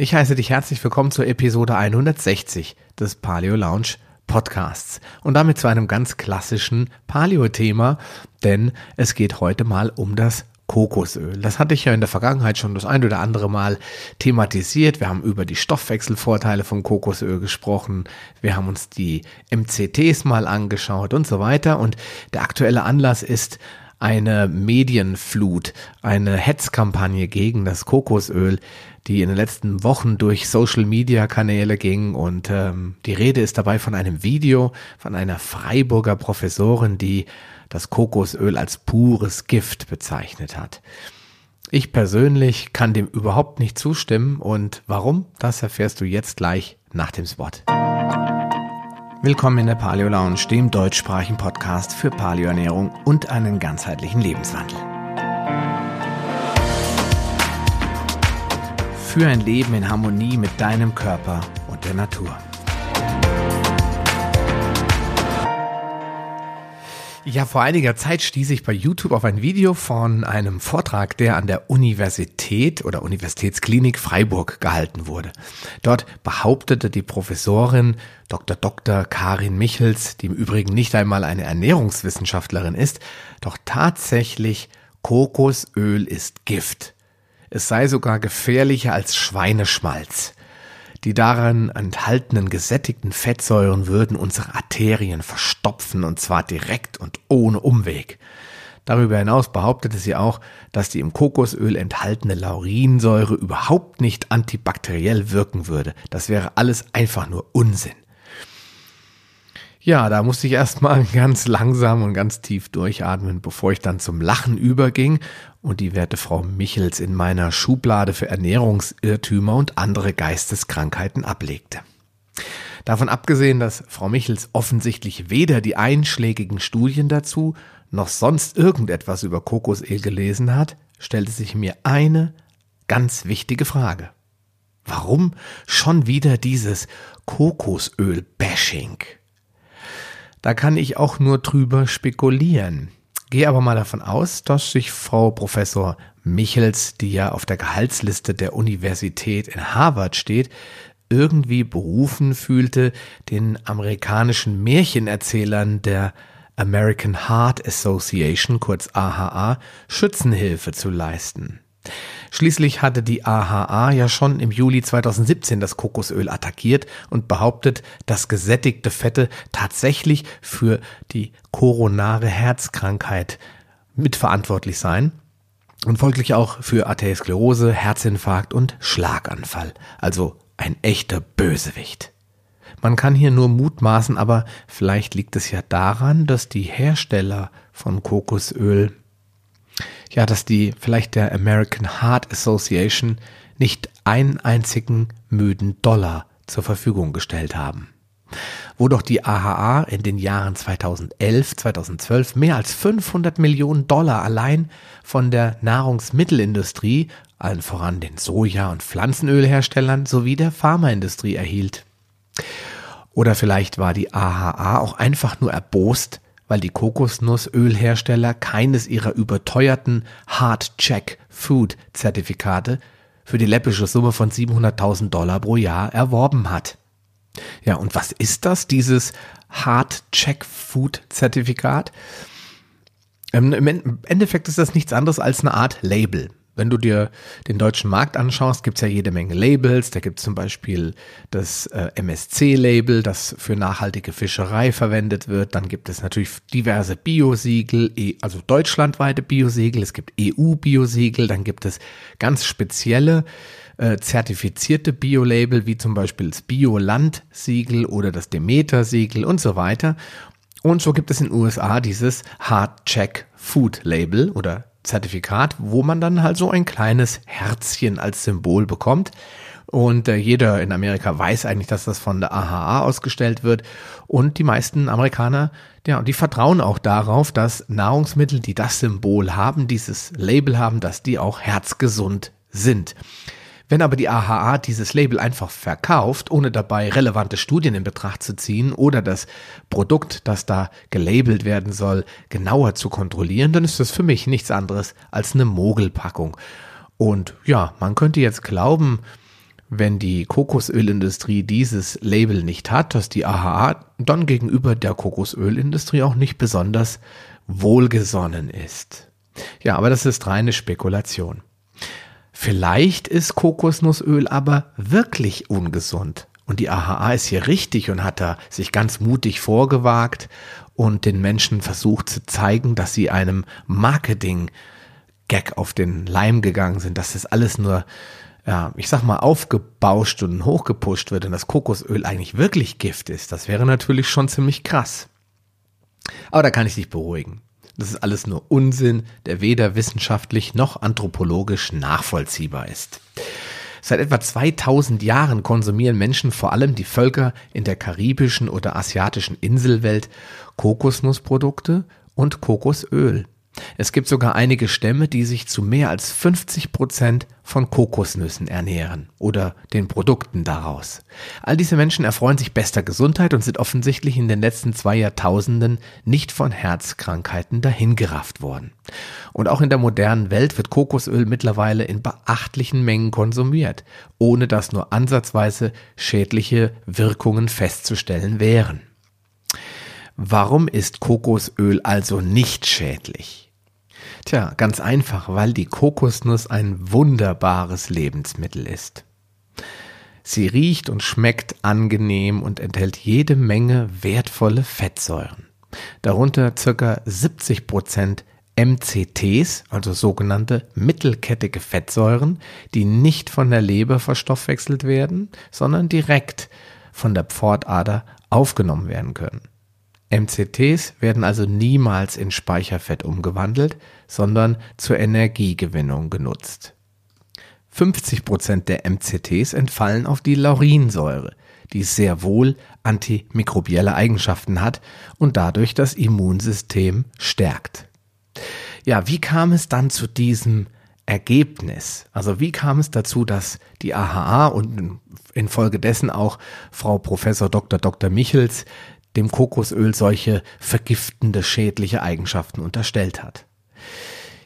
Ich heiße dich herzlich willkommen zur Episode 160 des Paleo Lounge Podcasts und damit zu einem ganz klassischen Paleo-Thema, denn es geht heute mal um das Kokosöl. Das hatte ich ja in der Vergangenheit schon das ein oder andere Mal thematisiert. Wir haben über die Stoffwechselvorteile von Kokosöl gesprochen. Wir haben uns die MCTs mal angeschaut und so weiter. Und der aktuelle Anlass ist eine Medienflut, eine Hetzkampagne gegen das Kokosöl, die in den letzten Wochen durch Social-Media-Kanäle ging. Und ähm, die Rede ist dabei von einem Video von einer Freiburger Professorin, die das Kokosöl als pures Gift bezeichnet hat. Ich persönlich kann dem überhaupt nicht zustimmen und warum, das erfährst du jetzt gleich nach dem Spot. Willkommen in der Paleo Lounge, dem deutschsprachigen Podcast für Paleoernährung und einen ganzheitlichen Lebenswandel. Für ein Leben in Harmonie mit deinem Körper und der Natur. Ja, vor einiger Zeit stieß ich bei YouTube auf ein Video von einem Vortrag, der an der Universität oder Universitätsklinik Freiburg gehalten wurde. Dort behauptete die Professorin Dr. Dr. Karin Michels, die im Übrigen nicht einmal eine Ernährungswissenschaftlerin ist, doch tatsächlich Kokosöl ist Gift. Es sei sogar gefährlicher als Schweineschmalz. Die darin enthaltenen gesättigten Fettsäuren würden unsere Arterien verstopfen und zwar direkt und ohne Umweg. Darüber hinaus behauptete sie auch, dass die im Kokosöl enthaltene Laurinsäure überhaupt nicht antibakteriell wirken würde. Das wäre alles einfach nur Unsinn. Ja, da musste ich erstmal ganz langsam und ganz tief durchatmen, bevor ich dann zum Lachen überging und die werte Frau Michels in meiner Schublade für Ernährungsirrtümer und andere Geisteskrankheiten ablegte. Davon abgesehen, dass Frau Michels offensichtlich weder die einschlägigen Studien dazu noch sonst irgendetwas über Kokosöl gelesen hat, stellte sich mir eine ganz wichtige Frage. Warum schon wieder dieses Kokosöl-Bashing? Da kann ich auch nur drüber spekulieren. Gehe aber mal davon aus, dass sich Frau Professor Michels, die ja auf der Gehaltsliste der Universität in Harvard steht, irgendwie berufen fühlte, den amerikanischen Märchenerzählern der American Heart Association, kurz AHA, Schützenhilfe zu leisten. Schließlich hatte die AHA ja schon im Juli 2017 das Kokosöl attackiert und behauptet, dass gesättigte Fette tatsächlich für die koronare Herzkrankheit mitverantwortlich seien und folglich auch für Arteriosklerose, Herzinfarkt und Schlaganfall. Also ein echter Bösewicht. Man kann hier nur mutmaßen, aber vielleicht liegt es ja daran, dass die Hersteller von Kokosöl ja, dass die vielleicht der American Heart Association nicht einen einzigen müden Dollar zur Verfügung gestellt haben. Wo doch die AHA in den Jahren 2011, 2012 mehr als 500 Millionen Dollar allein von der Nahrungsmittelindustrie, allen voran den Soja- und Pflanzenölherstellern sowie der Pharmaindustrie erhielt. Oder vielleicht war die AHA auch einfach nur erbost, weil die Kokosnussölhersteller keines ihrer überteuerten Hard Check Food Zertifikate für die läppische Summe von 700.000 Dollar pro Jahr erworben hat. Ja, und was ist das, dieses Hard Check Food Zertifikat? Ähm, Im Endeffekt ist das nichts anderes als eine Art Label. Wenn du dir den deutschen Markt anschaust, gibt es ja jede Menge Labels. Da gibt es zum Beispiel das äh, MSC-Label, das für nachhaltige Fischerei verwendet wird. Dann gibt es natürlich diverse Biosiegel, e, also deutschlandweite Biosiegel. Es gibt EU-Biosiegel. Dann gibt es ganz spezielle äh, zertifizierte Bio-Label, wie zum Beispiel das Bioland-Siegel oder das Demeter-Siegel und so weiter. Und so gibt es in den USA dieses Hard Check Food Label oder Zertifikat, wo man dann halt so ein kleines Herzchen als Symbol bekommt. Und äh, jeder in Amerika weiß eigentlich, dass das von der AHA ausgestellt wird. Und die meisten Amerikaner, ja, die vertrauen auch darauf, dass Nahrungsmittel, die das Symbol haben, dieses Label haben, dass die auch herzgesund sind. Wenn aber die AHA dieses Label einfach verkauft, ohne dabei relevante Studien in Betracht zu ziehen oder das Produkt, das da gelabelt werden soll, genauer zu kontrollieren, dann ist das für mich nichts anderes als eine Mogelpackung. Und ja, man könnte jetzt glauben, wenn die Kokosölindustrie dieses Label nicht hat, dass die AHA dann gegenüber der Kokosölindustrie auch nicht besonders wohlgesonnen ist. Ja, aber das ist reine Spekulation. Vielleicht ist Kokosnussöl aber wirklich ungesund. Und die AHA ist hier richtig und hat da sich ganz mutig vorgewagt und den Menschen versucht zu zeigen, dass sie einem Marketing-Gag auf den Leim gegangen sind, dass das alles nur, ja, ich sag mal, aufgebauscht und hochgepusht wird und das Kokosöl eigentlich wirklich Gift ist. Das wäre natürlich schon ziemlich krass. Aber da kann ich dich beruhigen. Das ist alles nur Unsinn, der weder wissenschaftlich noch anthropologisch nachvollziehbar ist. Seit etwa 2000 Jahren konsumieren Menschen, vor allem die Völker in der karibischen oder asiatischen Inselwelt, Kokosnussprodukte und Kokosöl. Es gibt sogar einige Stämme, die sich zu mehr als 50 Prozent von Kokosnüssen ernähren oder den Produkten daraus. All diese Menschen erfreuen sich bester Gesundheit und sind offensichtlich in den letzten zwei Jahrtausenden nicht von Herzkrankheiten dahingerafft worden. Und auch in der modernen Welt wird Kokosöl mittlerweile in beachtlichen Mengen konsumiert, ohne dass nur ansatzweise schädliche Wirkungen festzustellen wären. Warum ist Kokosöl also nicht schädlich? Tja, ganz einfach, weil die Kokosnuss ein wunderbares Lebensmittel ist. Sie riecht und schmeckt angenehm und enthält jede Menge wertvolle Fettsäuren. Darunter ca. 70 Prozent MCTs, also sogenannte mittelkettige Fettsäuren, die nicht von der Leber verstoffwechselt werden, sondern direkt von der Pfortader aufgenommen werden können. MCTs werden also niemals in Speicherfett umgewandelt, sondern zur Energiegewinnung genutzt. 50 Prozent der MCTs entfallen auf die Laurinsäure, die sehr wohl antimikrobielle Eigenschaften hat und dadurch das Immunsystem stärkt. Ja, wie kam es dann zu diesem Ergebnis? Also wie kam es dazu, dass die AHA und infolgedessen auch Frau Professor Dr. Dr. Michels dem Kokosöl solche vergiftende, schädliche Eigenschaften unterstellt hat.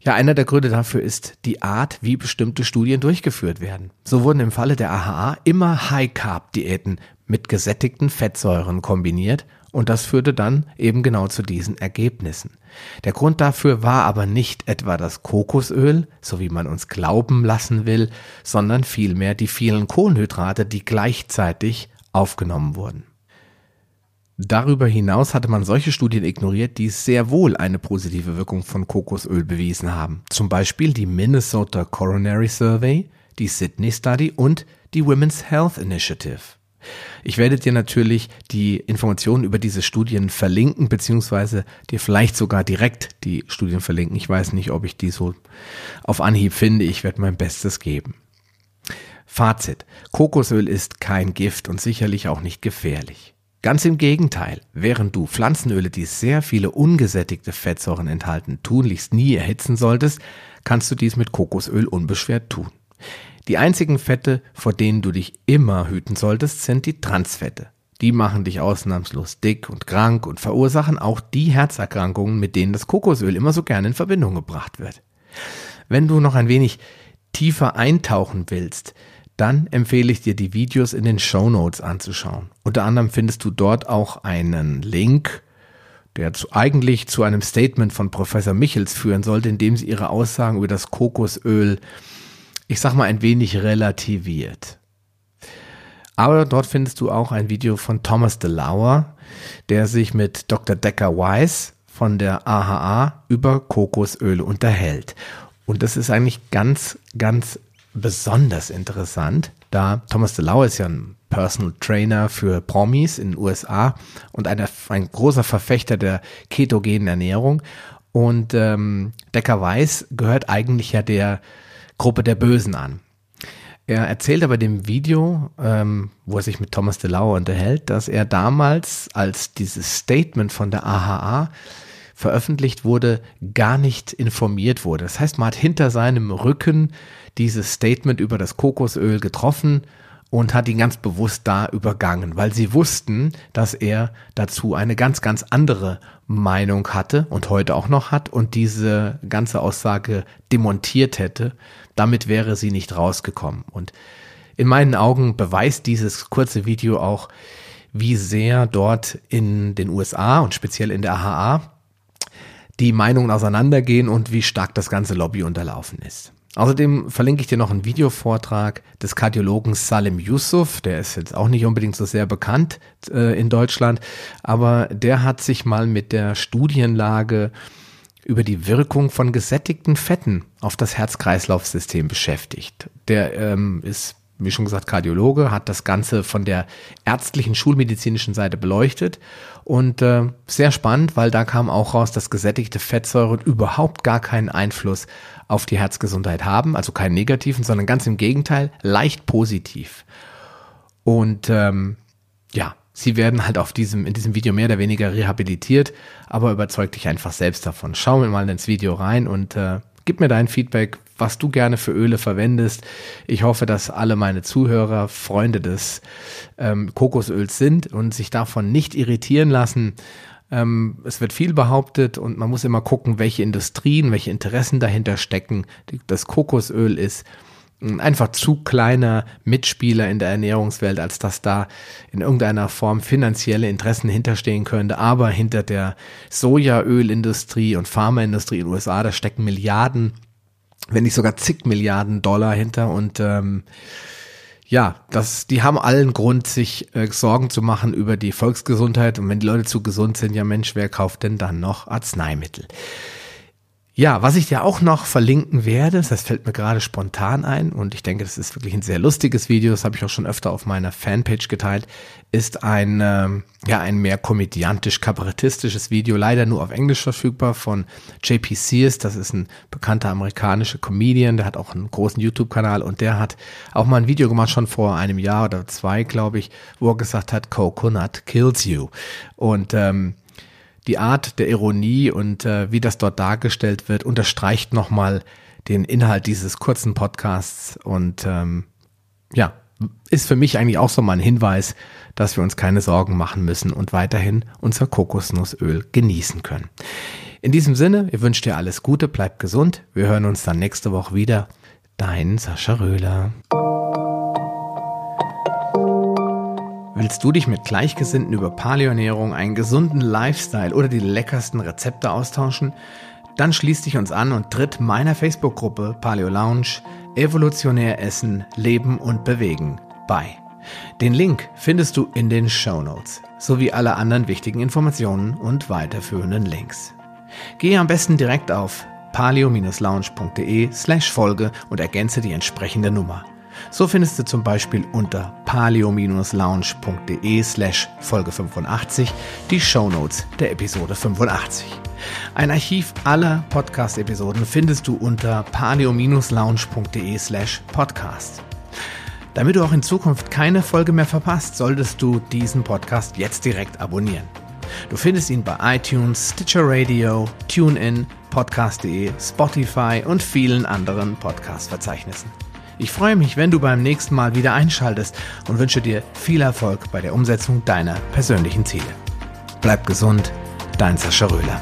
Ja, einer der Gründe dafür ist die Art, wie bestimmte Studien durchgeführt werden. So wurden im Falle der AHA immer High-Carb-Diäten mit gesättigten Fettsäuren kombiniert und das führte dann eben genau zu diesen Ergebnissen. Der Grund dafür war aber nicht etwa das Kokosöl, so wie man uns glauben lassen will, sondern vielmehr die vielen Kohlenhydrate, die gleichzeitig aufgenommen wurden. Darüber hinaus hatte man solche Studien ignoriert, die sehr wohl eine positive Wirkung von Kokosöl bewiesen haben. Zum Beispiel die Minnesota Coronary Survey, die Sydney Study und die Women's Health Initiative. Ich werde dir natürlich die Informationen über diese Studien verlinken, beziehungsweise dir vielleicht sogar direkt die Studien verlinken. Ich weiß nicht, ob ich die so auf Anhieb finde. Ich werde mein Bestes geben. Fazit. Kokosöl ist kein Gift und sicherlich auch nicht gefährlich. Ganz im Gegenteil, während du Pflanzenöle, die sehr viele ungesättigte Fettsäuren enthalten, tunlichst nie erhitzen solltest, kannst du dies mit Kokosöl unbeschwert tun. Die einzigen Fette, vor denen du dich immer hüten solltest, sind die Transfette. Die machen dich ausnahmslos dick und krank und verursachen auch die Herzerkrankungen, mit denen das Kokosöl immer so gerne in Verbindung gebracht wird. Wenn du noch ein wenig tiefer eintauchen willst, dann empfehle ich dir, die Videos in den Show Notes anzuschauen. Unter anderem findest du dort auch einen Link, der zu, eigentlich zu einem Statement von Professor Michels führen sollte, in dem sie ihre Aussagen über das Kokosöl, ich sag mal, ein wenig relativiert. Aber dort findest du auch ein Video von Thomas DeLauer, der sich mit Dr. Decker Weiss von der AHA über Kokosöl unterhält. Und das ist eigentlich ganz, ganz besonders interessant, da Thomas DeLauer ist ja ein Personal Trainer für Promis in den USA und eine, ein großer Verfechter der ketogenen Ernährung. Und ähm, Decker Weiß gehört eigentlich ja der Gruppe der Bösen an. Er erzählt aber dem Video, ähm, wo er sich mit Thomas DeLauer unterhält, dass er damals, als dieses Statement von der AHA veröffentlicht wurde, gar nicht informiert wurde. Das heißt, man hat hinter seinem Rücken dieses Statement über das Kokosöl getroffen und hat ihn ganz bewusst da übergangen, weil sie wussten, dass er dazu eine ganz, ganz andere Meinung hatte und heute auch noch hat und diese ganze Aussage demontiert hätte. Damit wäre sie nicht rausgekommen. Und in meinen Augen beweist dieses kurze Video auch, wie sehr dort in den USA und speziell in der AHA die Meinungen auseinandergehen und wie stark das ganze Lobby unterlaufen ist. Außerdem verlinke ich dir noch einen Videovortrag des Kardiologen Salim Yusuf, der ist jetzt auch nicht unbedingt so sehr bekannt äh, in Deutschland, aber der hat sich mal mit der Studienlage über die Wirkung von gesättigten Fetten auf das Herz-Kreislauf-System beschäftigt. Der ähm, ist wie schon gesagt, Kardiologe, hat das Ganze von der ärztlichen, schulmedizinischen Seite beleuchtet. Und äh, sehr spannend, weil da kam auch raus, dass gesättigte Fettsäuren überhaupt gar keinen Einfluss auf die Herzgesundheit haben, also keinen negativen, sondern ganz im Gegenteil, leicht positiv. Und ähm, ja, sie werden halt auf diesem, in diesem Video mehr oder weniger rehabilitiert, aber überzeugt dich einfach selbst davon. Schau mir mal ins Video rein und äh, gib mir dein Feedback, was du gerne für Öle verwendest. Ich hoffe, dass alle meine Zuhörer Freunde des ähm, Kokosöls sind und sich davon nicht irritieren lassen. Ähm, es wird viel behauptet und man muss immer gucken, welche Industrien, welche Interessen dahinter stecken. Das Kokosöl ist einfach zu kleiner Mitspieler in der Ernährungswelt, als dass da in irgendeiner Form finanzielle Interessen hinterstehen könnte. Aber hinter der Sojaölindustrie und Pharmaindustrie in den USA, da stecken Milliarden wenn nicht sogar zig Milliarden Dollar hinter und ähm, ja, das, die haben allen Grund, sich äh, Sorgen zu machen über die Volksgesundheit. Und wenn die Leute zu gesund sind, ja Mensch, wer kauft denn dann noch Arzneimittel? Ja, was ich dir auch noch verlinken werde, das fällt mir gerade spontan ein und ich denke, das ist wirklich ein sehr lustiges Video, das habe ich auch schon öfter auf meiner Fanpage geteilt, ist ein, ähm, ja, ein mehr komödiantisch-kabarettistisches Video, leider nur auf Englisch verfügbar von JP Sears, das ist ein bekannter amerikanischer Comedian, der hat auch einen großen YouTube-Kanal und der hat auch mal ein Video gemacht, schon vor einem Jahr oder zwei, glaube ich, wo er gesagt hat, Coconut kills you. Und ähm, die Art der Ironie und äh, wie das dort dargestellt wird, unterstreicht nochmal den Inhalt dieses kurzen Podcasts und ähm, ja, ist für mich eigentlich auch so mal ein Hinweis, dass wir uns keine Sorgen machen müssen und weiterhin unser Kokosnussöl genießen können. In diesem Sinne, ihr wünscht dir alles Gute, bleibt gesund. Wir hören uns dann nächste Woche wieder. Dein Sascha Röhler. Willst du dich mit Gleichgesinnten über Paleoernährung, einen gesunden Lifestyle oder die leckersten Rezepte austauschen? Dann schließ dich uns an und tritt meiner Facebook-Gruppe Paleo Lounge Evolutionär Essen, Leben und Bewegen bei. Den Link findest du in den Show Notes sowie alle anderen wichtigen Informationen und weiterführenden Links. Gehe am besten direkt auf paleo-lounge.de slash Folge und ergänze die entsprechende Nummer. So findest du zum Beispiel unter paleo-lounge.de slash Folge 85 die Shownotes der Episode 85. Ein Archiv aller Podcast-Episoden findest du unter paleo-lounge.de slash podcast. Damit du auch in Zukunft keine Folge mehr verpasst, solltest du diesen Podcast jetzt direkt abonnieren. Du findest ihn bei iTunes, Stitcher Radio, TuneIn, Podcast.de, Spotify und vielen anderen Podcast-Verzeichnissen. Ich freue mich, wenn du beim nächsten Mal wieder einschaltest und wünsche dir viel Erfolg bei der Umsetzung deiner persönlichen Ziele. Bleib gesund, dein Sascha Röhler.